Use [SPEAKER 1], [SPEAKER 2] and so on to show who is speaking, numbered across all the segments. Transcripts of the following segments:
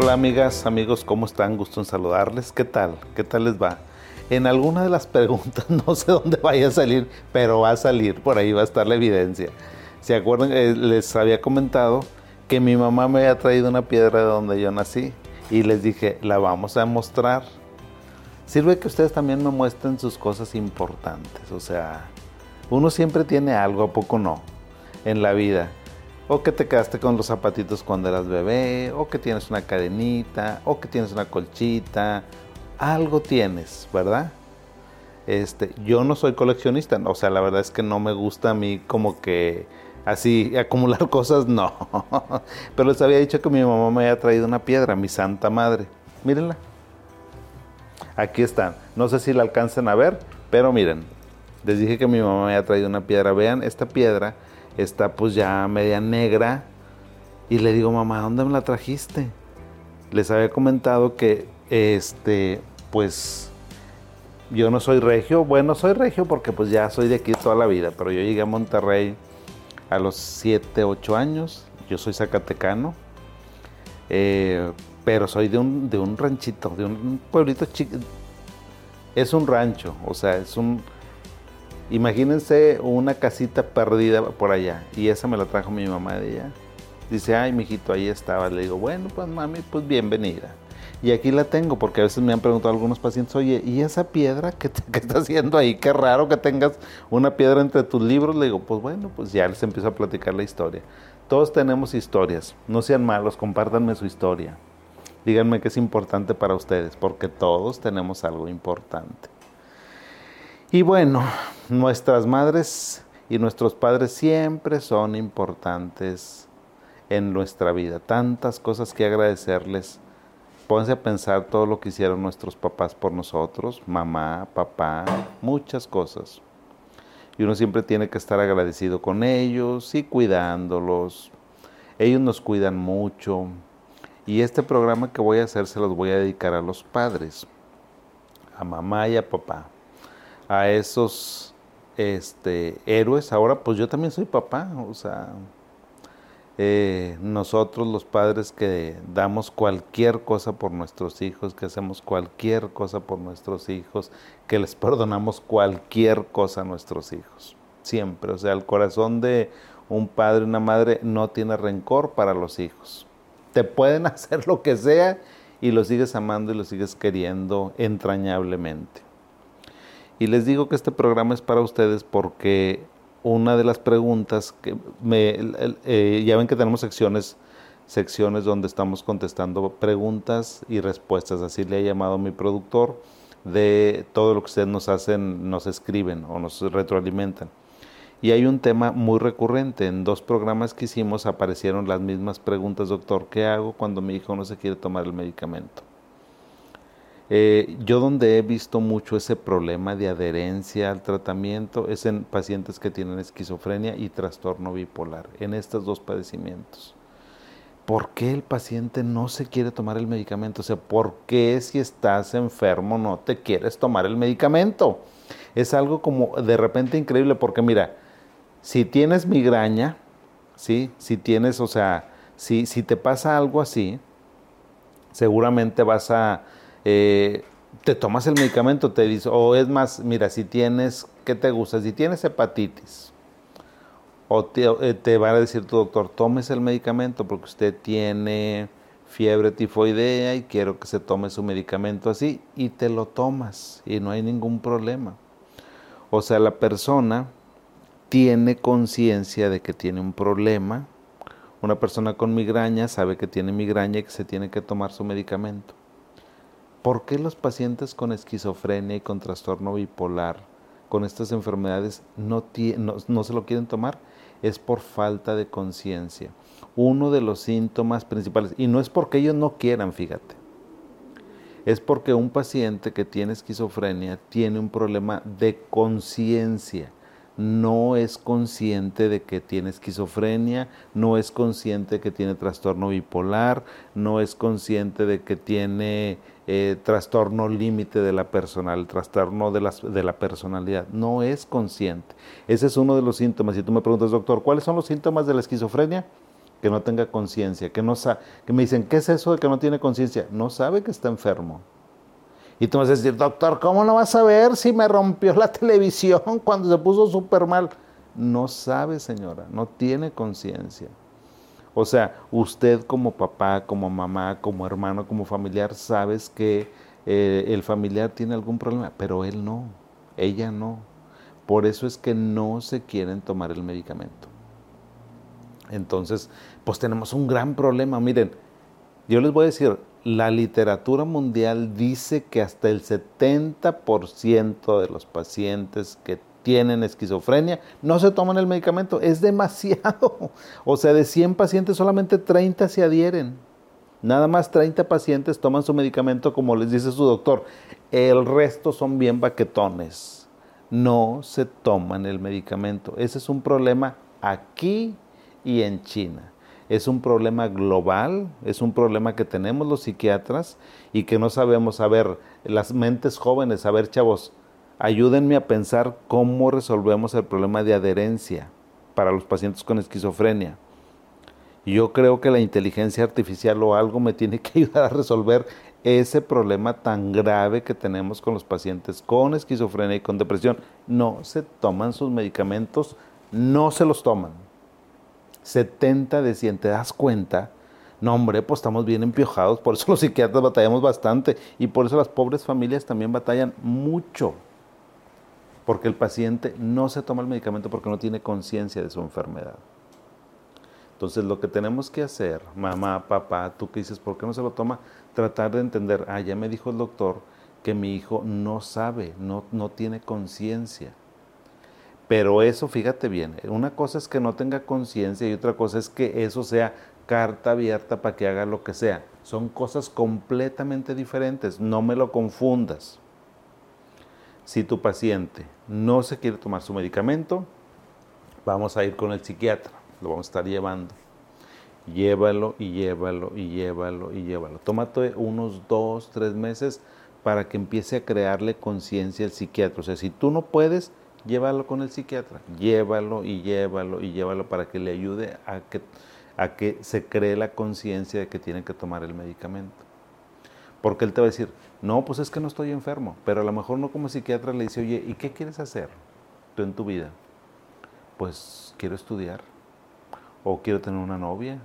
[SPEAKER 1] Hola amigas, amigos, ¿cómo están? Gusto en saludarles. ¿Qué tal? ¿Qué tal les va? En alguna de las preguntas, no sé dónde vaya a salir, pero va a salir, por ahí va a estar la evidencia. ¿Se acuerdan? Eh, les había comentado que mi mamá me había traído una piedra de donde yo nací y les dije, la vamos a mostrar. Sirve que ustedes también me muestren sus cosas importantes, o sea, uno siempre tiene algo, ¿a poco no? En la vida. O que te quedaste con los zapatitos cuando eras bebé, o que tienes una cadenita, o que tienes una colchita. Algo tienes, ¿verdad? Este, yo no soy coleccionista, o sea, la verdad es que no me gusta a mí como que así acumular cosas, no. Pero les había dicho que mi mamá me había traído una piedra, mi santa madre. Mírenla. Aquí están. No sé si la alcancen a ver, pero miren. Les dije que mi mamá me había traído una piedra. Vean, esta piedra está pues ya media negra. Y le digo, mamá, ¿dónde me la trajiste? Les había comentado que, este, pues, yo no soy regio. Bueno, soy regio porque pues ya soy de aquí toda la vida, pero yo llegué a Monterrey a los 7, 8 años. Yo soy zacatecano, eh, pero soy de un, de un ranchito, de un pueblito chico. Es un rancho, o sea, es un Imagínense una casita perdida por allá. Y esa me la trajo mi mamá de allá. Dice, ay, mijito, ahí estaba. Le digo, bueno, pues mami, pues bienvenida. Y aquí la tengo, porque a veces me han preguntado algunos pacientes, oye, ¿y esa piedra qué, qué está haciendo ahí? Qué raro que tengas una piedra entre tus libros. Le digo, pues bueno, pues ya les empiezo a platicar la historia. Todos tenemos historias. No sean malos, compártanme su historia. Díganme qué es importante para ustedes, porque todos tenemos algo importante. Y bueno, nuestras madres y nuestros padres siempre son importantes en nuestra vida. Tantas cosas que agradecerles. Pónganse a pensar todo lo que hicieron nuestros papás por nosotros, mamá, papá, muchas cosas. Y uno siempre tiene que estar agradecido con ellos y cuidándolos. Ellos nos cuidan mucho. Y este programa que voy a hacer se los voy a dedicar a los padres, a mamá y a papá a esos este, héroes. Ahora, pues yo también soy papá, o sea, eh, nosotros los padres que damos cualquier cosa por nuestros hijos, que hacemos cualquier cosa por nuestros hijos, que les perdonamos cualquier cosa a nuestros hijos, siempre. O sea, el corazón de un padre, una madre no tiene rencor para los hijos. Te pueden hacer lo que sea y los sigues amando y los sigues queriendo entrañablemente. Y les digo que este programa es para ustedes porque una de las preguntas que me, eh, ya ven que tenemos secciones, secciones donde estamos contestando preguntas y respuestas, así le ha llamado mi productor, de todo lo que ustedes nos hacen, nos escriben o nos retroalimentan. Y hay un tema muy recurrente. En dos programas que hicimos aparecieron las mismas preguntas, doctor, ¿qué hago cuando mi hijo no se quiere tomar el medicamento? Eh, yo donde he visto mucho ese problema de adherencia al tratamiento es en pacientes que tienen esquizofrenia y trastorno bipolar, en estos dos padecimientos. ¿Por qué el paciente no se quiere tomar el medicamento? O sea, ¿por qué si estás enfermo no te quieres tomar el medicamento? Es algo como de repente increíble porque mira, si tienes migraña, ¿sí? si tienes, o sea, si, si te pasa algo así, seguramente vas a eh, te tomas el medicamento, te dice, o es más, mira, si tienes, ¿qué te gusta? Si tienes hepatitis, o te, eh, te va a decir tu doctor, tomes el medicamento porque usted tiene fiebre tifoidea y quiero que se tome su medicamento así, y te lo tomas y no hay ningún problema. O sea, la persona tiene conciencia de que tiene un problema. Una persona con migraña sabe que tiene migraña y que se tiene que tomar su medicamento. ¿Por qué los pacientes con esquizofrenia y con trastorno bipolar, con estas enfermedades, no, no, se lo quieren tomar? Es por falta de conciencia. Uno de los síntomas principales, y no es porque ellos no quieran, fíjate, es porque un paciente que tiene esquizofrenia tiene un problema de conciencia no es consciente de que tiene esquizofrenia, no es consciente de que tiene trastorno bipolar, no es consciente de que tiene eh, trastorno límite de la personal, trastorno de la, de la personalidad, no es consciente. Ese es uno de los síntomas. Si tú me preguntas, doctor, ¿cuáles son los síntomas de la esquizofrenia? que no tenga conciencia, que no que me dicen, ¿qué es eso de que no tiene conciencia? No sabe que está enfermo. Y tú vas a decir, doctor, ¿cómo no vas a ver si me rompió la televisión cuando se puso súper mal? No sabe, señora, no tiene conciencia. O sea, usted como papá, como mamá, como hermano, como familiar, sabes que eh, el familiar tiene algún problema, pero él no, ella no. Por eso es que no se quieren tomar el medicamento. Entonces, pues tenemos un gran problema. Miren, yo les voy a decir, la literatura mundial dice que hasta el 70% de los pacientes que tienen esquizofrenia no se toman el medicamento. Es demasiado. O sea, de 100 pacientes solamente 30 se adhieren. Nada más 30 pacientes toman su medicamento como les dice su doctor. El resto son bien baquetones. No se toman el medicamento. Ese es un problema aquí y en China. Es un problema global, es un problema que tenemos los psiquiatras y que no sabemos, a ver, las mentes jóvenes, a ver chavos, ayúdenme a pensar cómo resolvemos el problema de adherencia para los pacientes con esquizofrenia. Yo creo que la inteligencia artificial o algo me tiene que ayudar a resolver ese problema tan grave que tenemos con los pacientes con esquizofrenia y con depresión. No se toman sus medicamentos, no se los toman. 70 de 100, ¿te das cuenta? No, hombre, pues estamos bien empiojados, por eso los psiquiatras batallamos bastante y por eso las pobres familias también batallan mucho. Porque el paciente no se toma el medicamento porque no tiene conciencia de su enfermedad. Entonces lo que tenemos que hacer, mamá, papá, tú que dices, ¿por qué no se lo toma? Tratar de entender, ah, ya me dijo el doctor que mi hijo no sabe, no, no tiene conciencia. Pero eso, fíjate bien, una cosa es que no tenga conciencia y otra cosa es que eso sea carta abierta para que haga lo que sea. Son cosas completamente diferentes, no me lo confundas. Si tu paciente no se quiere tomar su medicamento, vamos a ir con el psiquiatra, lo vamos a estar llevando. Llévalo y llévalo y llévalo y llévalo. Tómate unos dos, tres meses para que empiece a crearle conciencia al psiquiatra. O sea, si tú no puedes, llévalo con el psiquiatra, llévalo y llévalo y llévalo para que le ayude a que, a que se cree la conciencia de que tiene que tomar el medicamento. Porque él te va a decir, no, pues es que no estoy enfermo, pero a lo mejor no como psiquiatra le dice, oye, ¿y qué quieres hacer tú en tu vida? Pues quiero estudiar, o quiero tener una novia,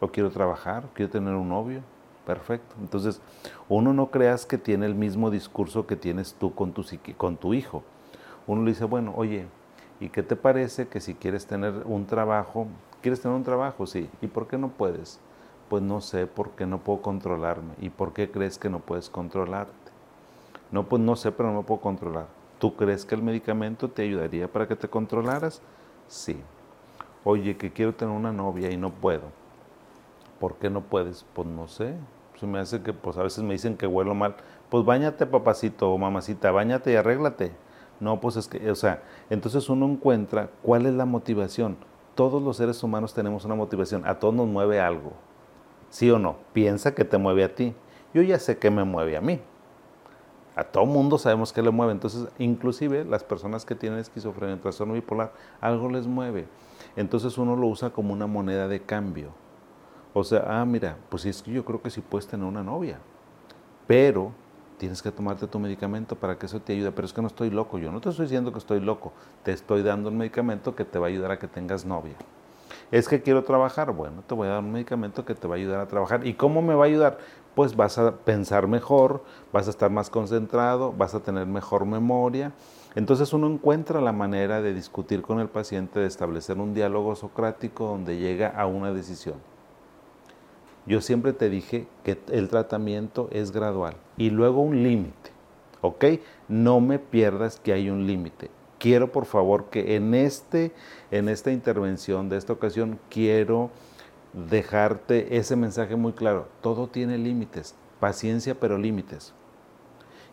[SPEAKER 1] o quiero trabajar, quiero tener un novio. Perfecto. Entonces, uno no creas que tiene el mismo discurso que tienes tú con tu, con tu hijo uno le dice, bueno, oye, ¿y qué te parece que si quieres tener un trabajo, quieres tener un trabajo, sí, ¿y por qué no puedes? Pues no sé, por qué no puedo controlarme. ¿Y por qué crees que no puedes controlarte? No, pues no sé, pero no me puedo controlar. ¿Tú crees que el medicamento te ayudaría para que te controlaras? Sí. Oye, que quiero tener una novia y no puedo. ¿Por qué no puedes? Pues no sé. Se me hace que, pues a veces me dicen que huelo mal. Pues bañate, papacito o mamacita, bañate y arréglate. No, pues es que, o sea, entonces uno encuentra cuál es la motivación. Todos los seres humanos tenemos una motivación, a todos nos mueve algo. ¿Sí o no? Piensa que te mueve a ti. Yo ya sé que me mueve a mí. A todo mundo sabemos que le mueve. Entonces, inclusive las personas que tienen esquizofrenia, trastorno bipolar, algo les mueve. Entonces uno lo usa como una moneda de cambio. O sea, ah, mira, pues es que yo creo que sí puedes tener una novia. Pero tienes que tomarte tu medicamento para que eso te ayude. Pero es que no estoy loco, yo no te estoy diciendo que estoy loco, te estoy dando un medicamento que te va a ayudar a que tengas novia. Es que quiero trabajar, bueno, te voy a dar un medicamento que te va a ayudar a trabajar. ¿Y cómo me va a ayudar? Pues vas a pensar mejor, vas a estar más concentrado, vas a tener mejor memoria. Entonces uno encuentra la manera de discutir con el paciente, de establecer un diálogo socrático donde llega a una decisión. Yo siempre te dije que el tratamiento es gradual y luego un límite, ¿ok? No me pierdas que hay un límite. Quiero por favor que en, este, en esta intervención de esta ocasión quiero dejarte ese mensaje muy claro. Todo tiene límites, paciencia pero límites.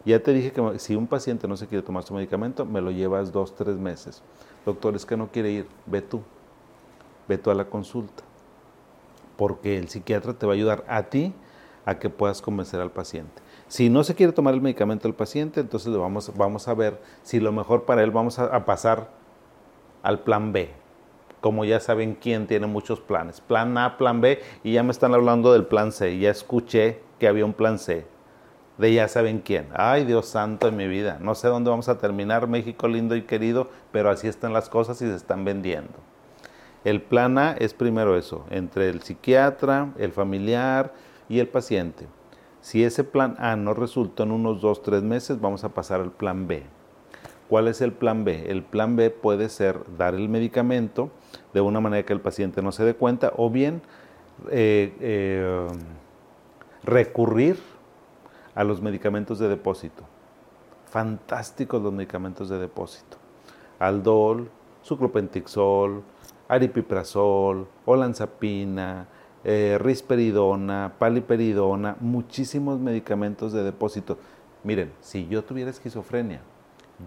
[SPEAKER 1] Ya te dije que si un paciente no se quiere tomar su medicamento, me lo llevas dos, tres meses. Doctor, es que no quiere ir, ve tú, ve tú a la consulta porque el psiquiatra te va a ayudar a ti a que puedas convencer al paciente. Si no se quiere tomar el medicamento del paciente, entonces vamos, vamos a ver si lo mejor para él vamos a, pasar al plan B. como ya saben quién tiene muchos planes. Plan A, plan B, y ya me están hablando del plan C. Ya escuché que había un plan C. De ya saben quién. Ay, Dios santo en mi vida. No sé dónde vamos a terminar, México lindo y querido, pero así están las cosas y se están vendiendo. El plan A es primero eso, entre el psiquiatra, el familiar y el paciente. Si ese plan A no resulta en unos dos, tres meses, vamos a pasar al plan B. ¿Cuál es el plan B? El plan B puede ser dar el medicamento de una manera que el paciente no se dé cuenta o bien eh, eh, recurrir a los medicamentos de depósito. Fantásticos los medicamentos de depósito. Aldol, suclopentixol, aripiprazol, olanzapina, eh, risperidona, paliperidona, muchísimos medicamentos de depósito. Miren, si yo tuviera esquizofrenia,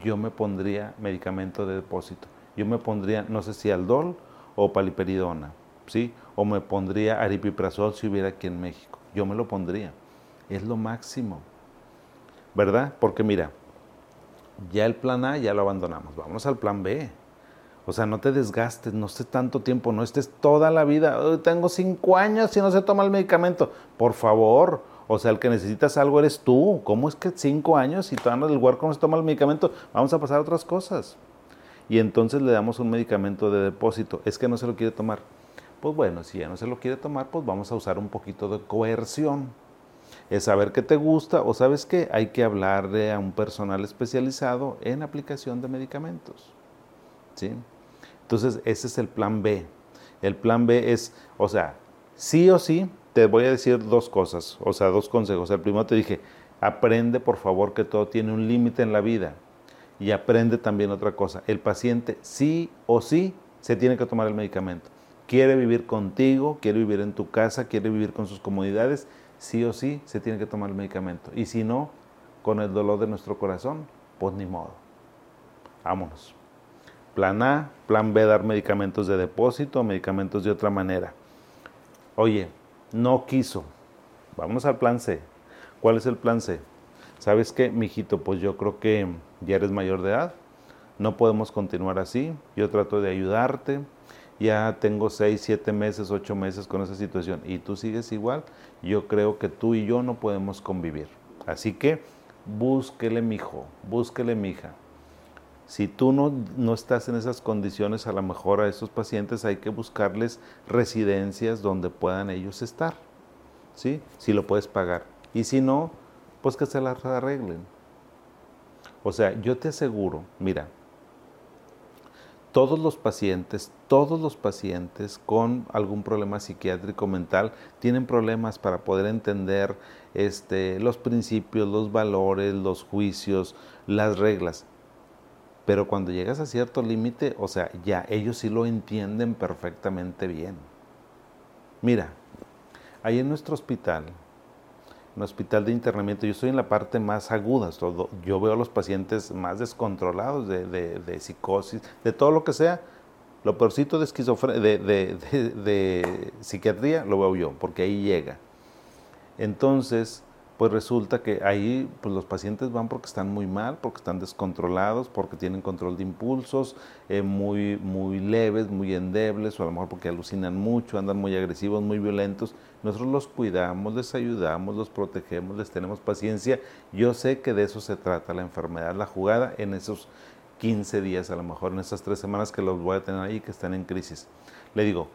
[SPEAKER 1] yo me pondría medicamento de depósito. Yo me pondría, no sé si aldol o paliperidona, ¿sí? O me pondría aripiprazol si hubiera aquí en México. Yo me lo pondría. Es lo máximo. ¿Verdad? Porque mira, ya el plan A ya lo abandonamos. Vamos al plan B. O sea, no te desgastes, no estés tanto tiempo, no estés toda la vida. tengo cinco años y no se toma el medicamento. Por favor. O sea, el que necesitas algo eres tú. ¿Cómo es que cinco años y andas del huerco no se toma el medicamento? Vamos a pasar a otras cosas. Y entonces le damos un medicamento de depósito. Es que no se lo quiere tomar. Pues bueno, si ya no se lo quiere tomar, pues vamos a usar un poquito de coerción. Es saber qué te gusta o sabes qué, hay que hablarle a un personal especializado en aplicación de medicamentos. ¿Sí? Entonces, ese es el plan B. El plan B es, o sea, sí o sí, te voy a decir dos cosas, o sea, dos consejos. El primero te dije, aprende por favor que todo tiene un límite en la vida. Y aprende también otra cosa, el paciente sí o sí se tiene que tomar el medicamento. Quiere vivir contigo, quiere vivir en tu casa, quiere vivir con sus comodidades, sí o sí se tiene que tomar el medicamento. Y si no, con el dolor de nuestro corazón, pues ni modo. Vámonos. Plan A, plan B, dar medicamentos de depósito, medicamentos de otra manera. Oye, no quiso. Vámonos al plan C. ¿Cuál es el plan C? ¿Sabes qué, mijito? Pues yo creo que ya eres mayor de edad. No podemos continuar así. Yo trato de ayudarte. Ya tengo 6, 7 meses, 8 meses con esa situación y tú sigues igual. Yo creo que tú y yo no podemos convivir. Así que búsquele, mijo, búsquele, mija. Si tú no, no, estás en esas condiciones, a lo mejor a esos pacientes hay que buscarles residencias donde puedan ellos estar, ¿sí? Si lo puedes pagar. Y si no, pues que se las arreglen. O sea, yo te aseguro, mira, todos los pacientes, todos los pacientes con algún problema psiquiátrico mental tienen problemas para poder entender este, los principios, los valores, los juicios, las reglas. Pero cuando llegas a cierto límite, o sea, ya ellos sí lo entienden perfectamente bien. Mira, ahí en nuestro hospital, en el hospital de internamiento, yo estoy en la parte más aguda, todo, yo veo a los pacientes más descontrolados de, de, psicosis, de todo lo que sea. Lo peorcito de, esquizofrenia, de, de psiquiatría lo veo yo, porque ahí llega. Entonces, pues resulta que ahí pues los pacientes van porque están muy mal, porque están descontrolados, porque tienen control de impulsos eh, muy, muy leves, muy endebles, o a lo mejor porque alucinan mucho, andan muy agresivos, muy violentos. Nosotros los cuidamos, les ayudamos, los protegemos, les tenemos paciencia. Yo sé que de eso se trata la enfermedad, la jugada en esos 15 días, a lo mejor en esas tres semanas que los voy a tener ahí, que están en crisis. Le digo,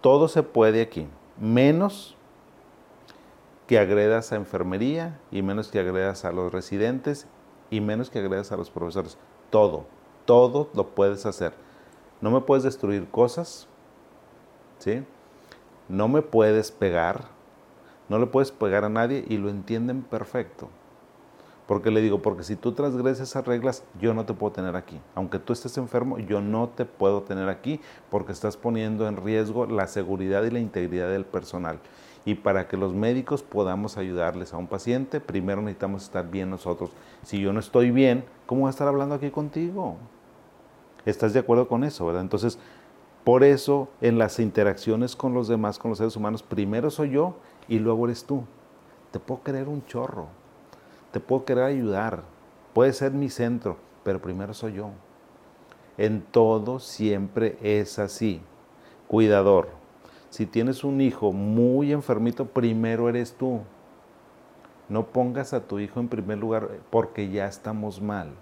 [SPEAKER 1] todo se puede aquí, menos que agredas a enfermería y menos que agredas a los residentes y menos que agredas a los profesores. Todo, todo lo puedes hacer. No me puedes destruir cosas, ¿sí? No me puedes pegar, no le puedes pegar a nadie y lo entienden perfecto. Porque le digo, porque si tú transgreses esas reglas, yo no te puedo tener aquí. Aunque tú estés enfermo, yo no te puedo tener aquí porque estás poniendo en riesgo la seguridad y la integridad del personal. Y para que los médicos podamos ayudarles a un paciente, primero necesitamos estar bien nosotros. Si yo no estoy bien, ¿cómo voy a estar hablando aquí contigo? ¿Estás de acuerdo con eso, verdad? Entonces, por eso en las interacciones con los demás, con los seres humanos, primero soy yo y luego eres tú. Te puedo querer un chorro, te puedo querer ayudar, puede ser mi centro, pero primero soy yo. En todo siempre es así. cuidador. Si tienes un hijo muy enfermito, primero eres tú. No pongas a tu hijo en primer lugar porque ya estamos mal.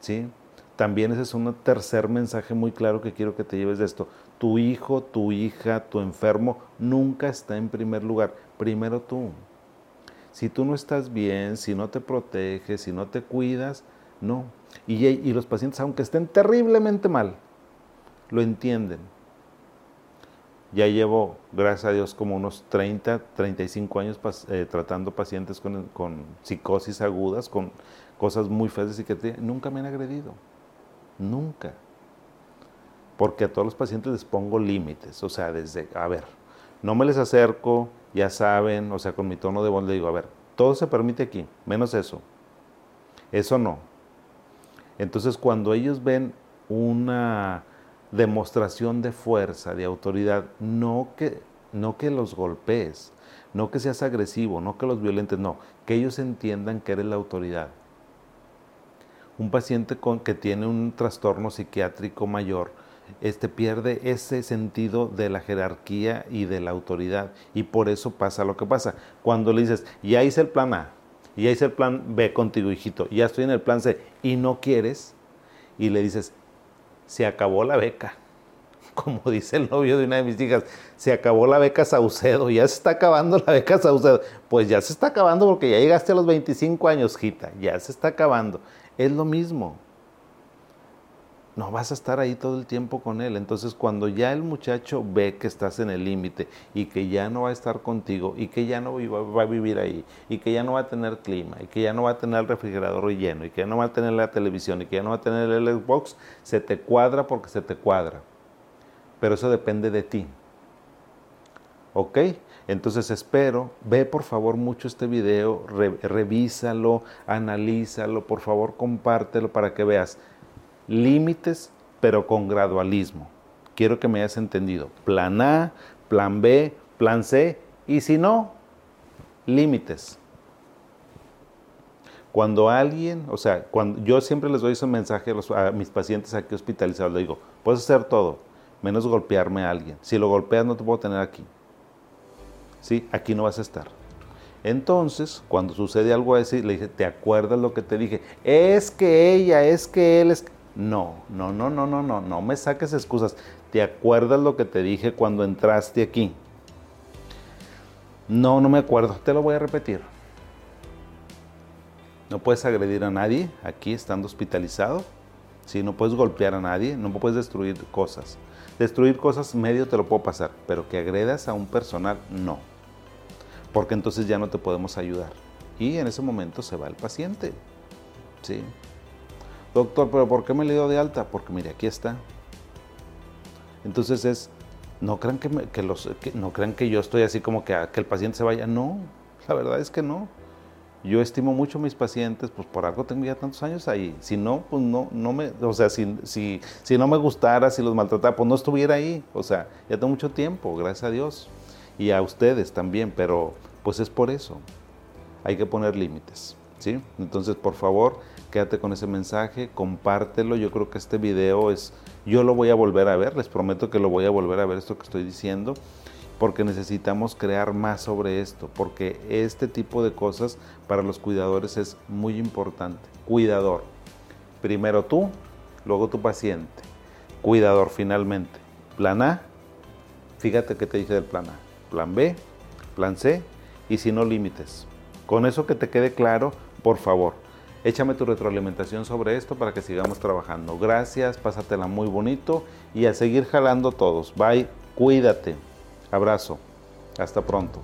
[SPEAKER 1] ¿Sí? También ese es un tercer mensaje muy claro que quiero que te lleves de esto. Tu hijo, tu hija, tu enfermo nunca está en primer lugar. Primero tú. Si tú no estás bien, si no te proteges, si no te cuidas, no. Y, y los pacientes, aunque estén terriblemente mal, lo entienden. Ya llevo, gracias a Dios, como unos 30, 35 años eh, tratando pacientes con, con, psicosis agudas, con cosas muy feas de psiquiatría. Nunca me han agredido. Nunca. Porque a todos los pacientes les pongo límites. O sea, desde, a ver, no me les acerco, ya saben, o sea, con mi tono de voz le digo, a ver, todo se permite aquí, menos eso. Eso no. Entonces, cuando ellos ven una demostración de fuerza, de autoridad, no que, no que los golpees, no que seas agresivo, no que los violentes, no, que ellos entiendan que eres la autoridad. Un paciente con, que tiene un trastorno psiquiátrico mayor, este, pierde ese sentido de la jerarquía y de la autoridad. Y por eso pasa lo que pasa. Cuando le dices, ya hice el plan A, ya hice el plan B contigo, hijito, ya estoy en el plan C, y no quieres, y le dices, se acabó la beca. Como dice el novio de una de mis hijas, se acabó la beca Saucedo, ya se está acabando la beca Saucedo. Pues ya se está acabando porque ya llegaste a los 25 años, Gita, ya se está acabando. Es lo mismo. No vas a estar ahí todo el tiempo con él. Entonces cuando ya el muchacho ve que estás en el límite y que ya no va a estar contigo y que ya no va a vivir ahí y que ya no va a tener clima y que ya no va a tener el refrigerador lleno y que ya no va a tener la televisión y que ya no va a tener el Xbox, se te cuadra porque se te cuadra. Pero eso depende de ti. ¿Ok? Entonces espero, ve por favor mucho este video, revísalo, analízalo, por favor compártelo para que veas límites, pero con gradualismo. Quiero que me hayas entendido. Plan A, plan B, plan C, y si no, límites. Cuando alguien, o sea, cuando yo siempre les doy ese mensaje a, mis pacientes aquí hospitalizados, les digo, puedes hacer todo, menos golpearme a alguien. Si lo golpeas no te puedo tener aquí. ¿Sí? Aquí no vas a estar. Entonces, cuando sucede algo así, le dije, ¿te acuerdas lo que te dije? Es que ella, es que él, es... No, no, no, no, no, no, no me saques excusas. ¿Te acuerdas lo que te dije cuando entraste aquí? No, no me acuerdo. Te lo voy a repetir. No puedes agredir a nadie aquí estando hospitalizado. ¿sí? No puedes golpear a nadie. No puedes destruir cosas. Destruir cosas medio te lo puedo pasar. Pero que agredas a un personal, no. Porque entonces ya no te podemos ayudar. Y en ese momento se va el paciente. ¿sí? Doctor, pero ¿por qué me le dio de alta? Porque mire, aquí está. Entonces es, no crean que, los, no crean que yo estoy así como que, que el paciente se vaya. No, la verdad es que no. Yo estimo mucho a mis pacientes, pues por algo tengo ya tantos años ahí. Si no, pues no, no me, o sea, si, si, si no me gustara, si los maltratara, pues no estuviera ahí. O sea, ya tengo mucho tiempo, gracias a Dios. Y a ustedes también, pero pues es por eso. Hay que poner límites, ¿sí? Entonces, por favor, quédate con ese mensaje, compártelo. Yo creo que este video es, yo lo voy a volver a ver, les prometo que lo voy a volver a ver esto que estoy diciendo, porque necesitamos crear más sobre esto, porque este tipo de cosas para los cuidadores es muy importante. Cuidador, primero tú, luego tu paciente. Cuidador finalmente. Plan A, fíjate que te dije del plan A. Plan B, plan C y si no límites. Con eso que te quede claro, por favor, Échame tu retroalimentación sobre esto para que sigamos trabajando. Gracias, pásatela muy bonito y a seguir jalando todos. Bye, cuídate. Abrazo. Hasta pronto.